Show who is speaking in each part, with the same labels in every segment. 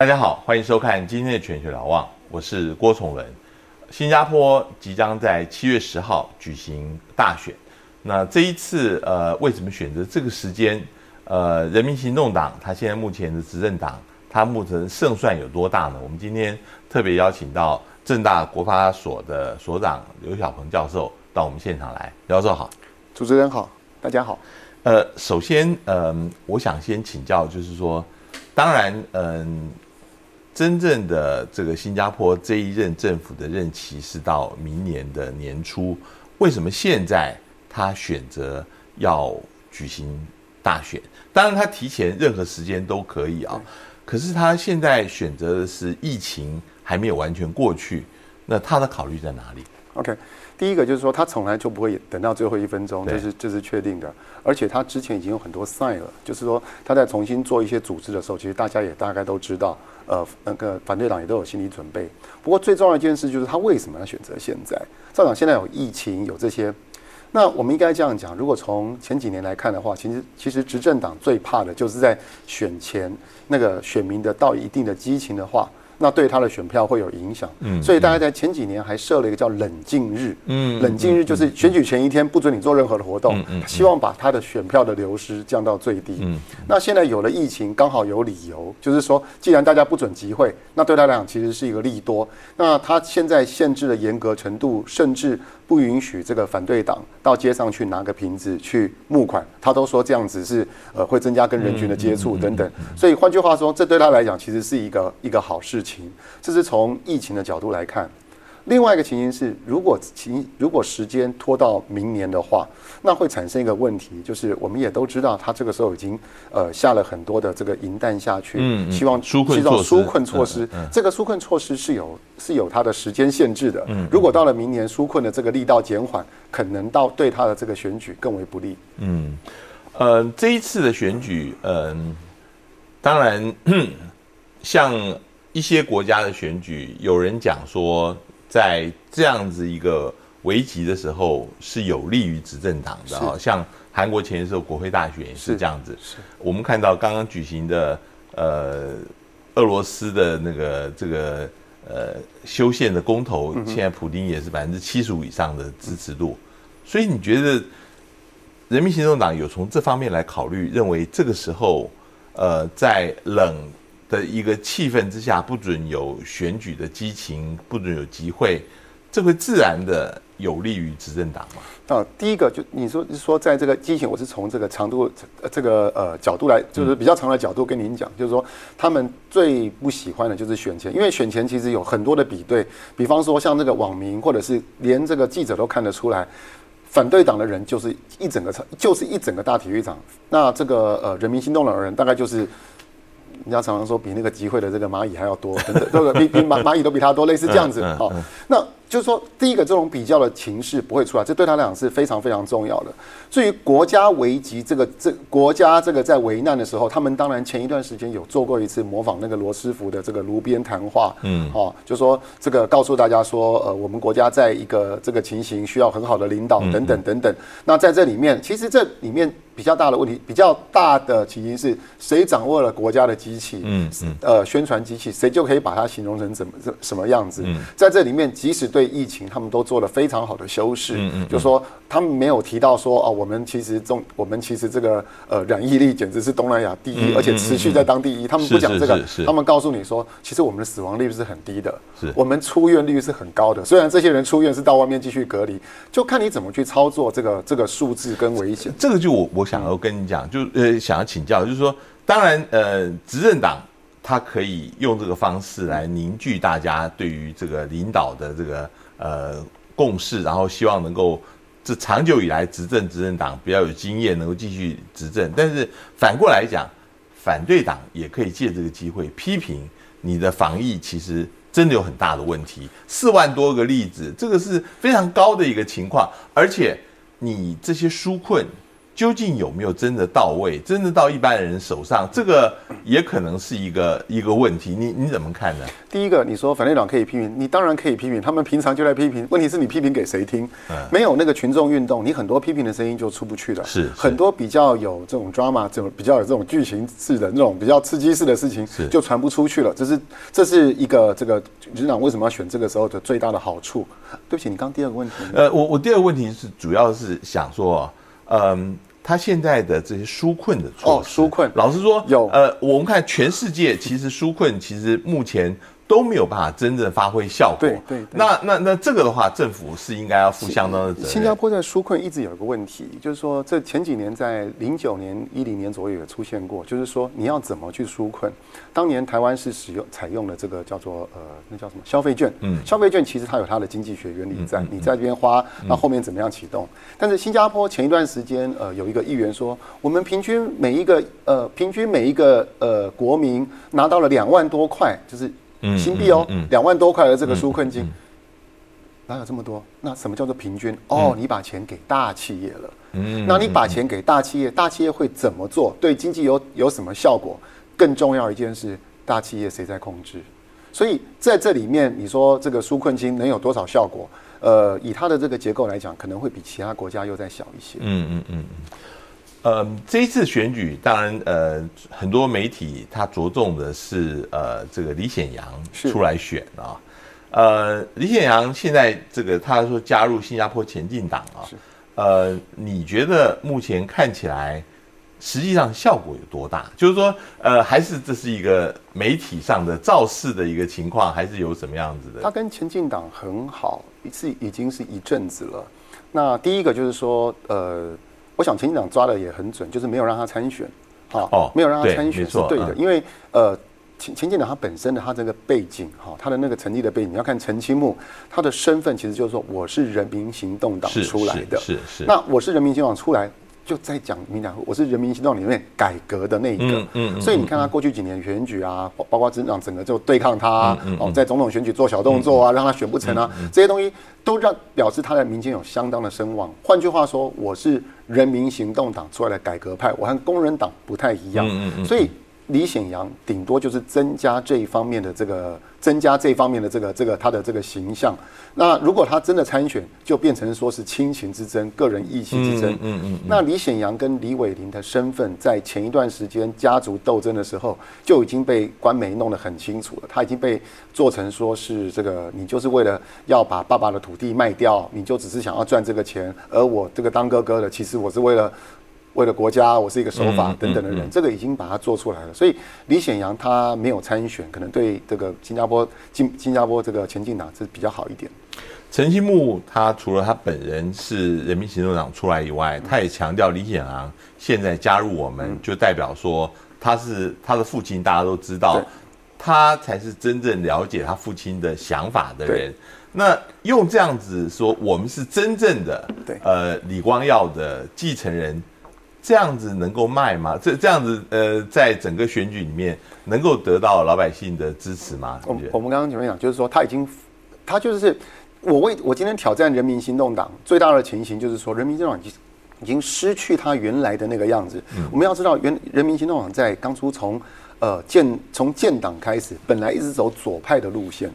Speaker 1: 大家好，欢迎收看今天的全球瞭望，我是郭崇伦。新加坡即将在七月十号举行大选，那这一次呃，为什么选择这个时间？呃，人民行动党它现在目前的执政党，它目前胜算有多大呢？我们今天特别邀请到正大国发所的所长刘小鹏教授到我们现场来。刘教授好，
Speaker 2: 主持人好，大家好。
Speaker 1: 呃，首先，嗯，我想先请教，就是说，当然，嗯，真正的这个新加坡这一任政府的任期是到明年的年初，为什么现在他选择要举行大选？当然，他提前任何时间都可以啊，可是他现在选择的是疫情还没有完全过去，那他的考虑在哪里
Speaker 2: ？OK。第一个就是说，他从来就不会等到最后一分钟，这是这是确定的。而且他之前已经有很多 sign 了，就是说他在重新做一些组织的时候，其实大家也大概都知道，呃，那个反对党也都有心理准备。不过最重要一件事就是他为什么要选择现在？照讲现在有疫情，有这些，那我们应该这样讲：如果从前几年来看的话，其实其实执政党最怕的就是在选前那个选民的到一定的激情的话。那对他的选票会有影响，嗯，所以大家在前几年还设了一个叫冷静日，嗯，冷静日就是选举前一天不准你做任何的活动，嗯，希望把他的选票的流失降到最低，嗯，那现在有了疫情，刚好有理由，就是说既然大家不准集会，那对他来讲其实是一个利多，那他现在限制的严格程度，甚至。不允许这个反对党到街上去拿个瓶子去募款，他都说这样子是呃会增加跟人群的接触等等。所以换句话说，这对他来讲其实是一个一个好事情。这是从疫情的角度来看。另外一个情形是，如果情如果时间拖到明年的话，那会产生一个问题，就是我们也都知道，他这个时候已经呃下了很多的这个银弹下去，嗯希望
Speaker 1: 纾困措
Speaker 2: 施。纾困措施，这个纾困措施是有是有它的时间限制的。嗯如果到了明年纾困的这个力道减缓，可能到对他的这个选举更为不利。
Speaker 1: 嗯，呃，这一次的选举，嗯，当然 像一些国家的选举，有人讲说。在这样子一个危急的时候，是有利于执政党的啊。像韩国前一次国会大选也是这样子。是，我们看到刚刚举行的呃俄罗斯的那个这个呃修宪的公投，现在普京也是百分之七十五以上的支持度。所以你觉得人民行动党有从这方面来考虑，认为这个时候呃在冷。的一个气氛之下，不准有选举的激情，不准有集会，这会自然的有利于执政党吗？
Speaker 2: 啊，第一个就你说说，在这个激情，我是从这个长度这个呃角度来，就是比较长的角度跟您讲，就是说他们最不喜欢的就是选前，因为选前其实有很多的比对，比方说像这个网民，或者是连这个记者都看得出来，反对党的人就是一整个场就是一整个大体育场，那这个呃人民心动的人大概就是。人家常常说比那个集会的这个蚂蚁还要多，等等，这个比比蚂蚂蚁都比它多，类似这样子。好，那。就是说，第一个这种比较的情势不会出来，这对他来讲是非常非常重要的。至于国家危急，这个这国家这个在危难的时候，他们当然前一段时间有做过一次模仿那个罗斯福的这个炉边谈话，嗯，哦，就说这个告诉大家说，呃，我们国家在一个这个情形需要很好的领导等等等等。那在这里面，其实这里面比较大的问题，比较大的起因是谁掌握了国家的机器，嗯嗯，呃，宣传机器，谁就可以把它形容成怎么什么样子。在这里面，即使对对疫情，他们都做了非常好的修饰。嗯嗯，就说他们没有提到说哦，我们其实中，我们其实这个呃染疫率简直是东南亚第一，而且持续在当第一。他们不讲这个，他们告诉你说，其实我们的死亡率是很低的，是我们出院率是很高的。虽然这些人出院是到外面继续隔离，就看你怎么去操作这个这个数字跟危险。
Speaker 1: 这个就我我想要跟你讲，就呃想要请教，就是说，当然呃执政党。他可以用这个方式来凝聚大家对于这个领导的这个呃共识，然后希望能够这长久以来执政执政党比较有经验，能够继续执政。但是反过来讲，反对党也可以借这个机会批评你的防疫，其实真的有很大的问题。四万多个例子，这个是非常高的一个情况，而且你这些纾困。究竟有没有真的到位，真的到一般人手上，这个也可能是一个一个问题。你你怎么看呢？
Speaker 2: 第一个，你说反对党可以批评，你当然可以批评，他们平常就在批评。问题是你批评给谁听？没有那个群众运动，你很多批评的声音就出不去了。
Speaker 1: 是
Speaker 2: 很多比较有这种 drama，这种比较有这种剧情式的那种比较刺激式的事情，就传不出去了。这是这是一个这个局长为什么要选这个时候的最大的好处。对不起，你刚第二个问题。
Speaker 1: 呃，我我第二个问题是主要是想说，嗯。他现在的这些纾困的措
Speaker 2: 施，纾困，
Speaker 1: 老实说，
Speaker 2: 有
Speaker 1: 呃，我们看全世界，其实纾困其实目前。都没有办法真正发挥效果。
Speaker 2: 对对。
Speaker 1: 那那那这个的话，政府是应该要负相当的责任。
Speaker 2: 新加坡在纾困一直有一个问题，就是说这前几年在零九年、一零年左右也出现过，就是说你要怎么去纾困？当年台湾是使用采用了这个叫做呃那叫什么消费券？嗯。消费券其实它有它的经济学原理在，你在这边花，那后面怎么样启动？但是新加坡前一段时间呃有一个议员说，我们平均每一个呃平均每一个呃国民拿到了两万多块，就是。新币哦，两万多块的这个纾困金，哪有这么多？那什么叫做平均？哦，你把钱给大企业了。嗯，那你把钱给大企业，大企业会怎么做？对经济有有什么效果？更重要一件事，大企业谁在控制？所以在这里面，你说这个纾困金能有多少效果？呃，以它的这个结构来讲，可能会比其他国家又再小一些。嗯嗯嗯嗯。
Speaker 1: 呃，这一次选举，当然，呃，很多媒体他着重的是，呃，这个李显阳出来选啊，呃，李显阳现在这个他说加入新加坡前进党啊，呃，你觉得目前看起来，实际上效果有多大？就是说，呃，还是这是一个媒体上的造势的一个情况，还是有什么样子的？
Speaker 2: 他跟前进党很好，是已经是一阵子了。那第一个就是说，呃。我想前进党抓的也很准，就是没有让他参选，
Speaker 1: 哈，
Speaker 2: 没有让他参选是对的，因为呃前前进党他本身的他这个背景哈，他的那个成立的背景，你要看陈清木他的身份其实就是说我是人民行动党出来的，
Speaker 1: 是是，
Speaker 2: 那我是人民行动党出来。就在讲明讲，我是人民行动里面改革的那一个，嗯所以你看他过去几年选举啊，包括执政整个就对抗他，哦，在总统选举做小动作啊，让他选不成啊，这些东西都让表示他在民间有相当的声望。换句话说，我是人民行动党出来的改革派，我和工人党不太一样，所以。李显阳顶多就是增加这一方面的这个，增加这一方面的这个这个他的这个形象。那如果他真的参选，就变成说是亲情之争、个人义气之争。嗯嗯。那李显阳跟李伟林的身份，在前一段时间家族斗争的时候，就已经被官媒弄得很清楚了。他已经被做成说是这个，你就是为了要把爸爸的土地卖掉，你就只是想要赚这个钱。而我这个当哥哥的，其实我是为了。为了国家，我是一个守法等等的人，这个已经把它做出来了。所以李显阳他没有参选，可能对这个新加坡新新加坡这个前进党是比较好一点。
Speaker 1: 陈新木他除了他本人是人民行动党出来以外，他也强调李显阳现在加入我们，就代表说他是他的父亲，大家都知道，他才是真正了解他父亲的想法的人。那用这样子说，我们是真正的
Speaker 2: 对
Speaker 1: 呃李光耀的继承人。这样子能够卖吗？这这样子，呃，在整个选举里面能够得到老百姓的支持吗？
Speaker 2: 我我们刚刚前面讲，就是说他已经，他就是我为我今天挑战人民行动党最大的情形，就是说人民行动党已经已经失去他原来的那个样子。我们要知道，原人民行动党在当初从呃建从建党开始，本来一直走左派的路线。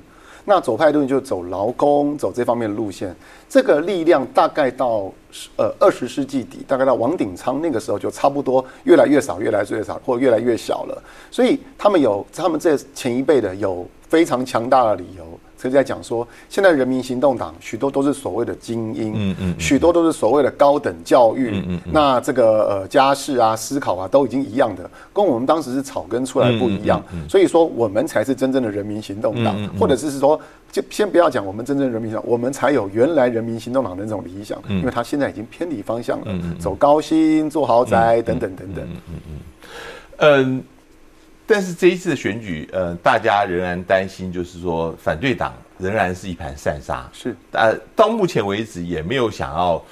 Speaker 2: 那左派路线就走劳工，走这方面的路线。这个力量大概到呃二十世纪底，大概到王鼎昌那个时候就差不多越来越少，越来越少，或越来越小了。所以他们有他们这前一辈的有非常强大的理由。就在讲说，现在人民行动党许多都是所谓的精英，嗯嗯，许多都是所谓的高等教育，嗯嗯，那这个呃家世啊、思考啊都已经一样的，跟我们当时是草根出来不一样，所以说我们才是真正的人民行动党，或者是说，就先不要讲我们真正人民行动，我们才有原来人民行动党的那种理想，因为他现在已经偏离方向了，走高薪、做豪宅等等等等，嗯嗯嗯，
Speaker 1: 嗯。但是这一次的选举，呃，大家仍然担心，就是说反对党仍然是一盘散沙。
Speaker 2: 是，
Speaker 1: 呃，到目前为止也没有想要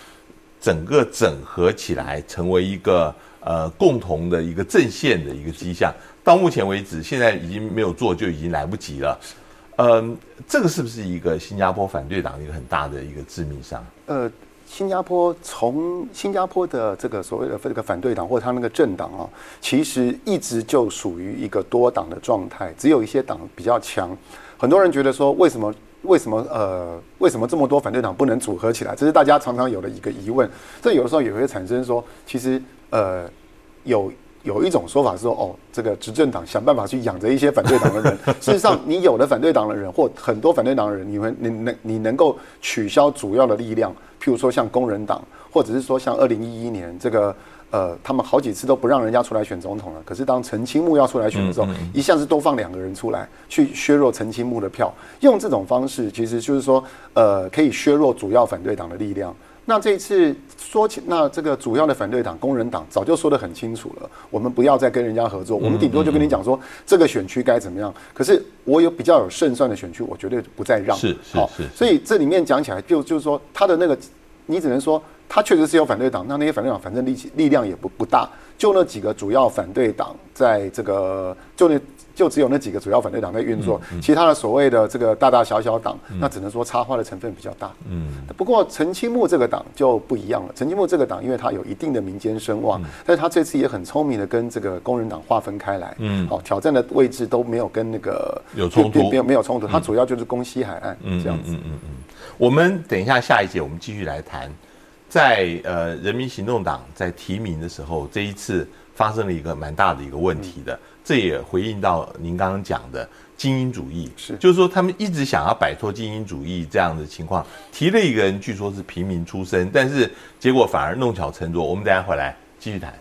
Speaker 1: 整个整合起来，成为一个呃共同的一个阵线的一个迹象。到目前为止，现在已经没有做，就已经来不及了。嗯，这个是不是一个新加坡反对党一个很大的一个致命伤？呃。
Speaker 2: 新加坡从新加坡的这个所谓的这个反对党或者他那个政党啊，其实一直就属于一个多党的状态，只有一些党比较强。很多人觉得说，为什么为什么呃为什么这么多反对党不能组合起来？这是大家常常有的一个疑问。这有的时候也会产生说，其实呃有。有一种说法是说，哦，这个执政党想办法去养着一些反对党的人。事实上，你有了反对党的人，或很多反对党的人，你们你能你能够取消主要的力量，譬如说像工人党，或者是说像二零一一年这个呃，他们好几次都不让人家出来选总统了。可是当陈清木要出来选的时候，一向是多放两个人出来，去削弱陈清木的票。用这种方式，其实就是说，呃，可以削弱主要反对党的力量。那这一次说起，那这个主要的反对党工人党早就说得很清楚了，我们不要再跟人家合作，我们顶多就跟你讲说这个选区该怎么样。可是我有比较有胜算的选区，我绝对不再让。
Speaker 1: 是是是。
Speaker 2: 所以这里面讲起来，就就是说他的那个，你只能说他确实是有反对党，那那些反对党反正力气力量也不不大，就那几个主要反对党在这个就那。就只有那几个主要反对党在运作，其他的所谓的这个大大小小党，那只能说插花的成分比较大。嗯，不过陈清木这个党就不一样了。陈清木这个党，因为他有一定的民间声望，但是他这次也很聪明的跟这个工人党划分开来。嗯，好，挑战的位置都没有跟那个
Speaker 1: 有冲突，
Speaker 2: 没有没有冲突。他主要就是攻西海岸这样子。嗯嗯嗯。
Speaker 1: 我们等一下下一节，我们继续来谈，在呃人民行动党在提名的时候，这一次发生了一个蛮大的一个问题的。这也回应到您刚刚讲的精英主义，
Speaker 2: 是，
Speaker 1: 就是说他们一直想要摆脱精英主义这样的情况，提了一个人，据说是平民出身，但是结果反而弄巧成拙。我们等下回来继续谈。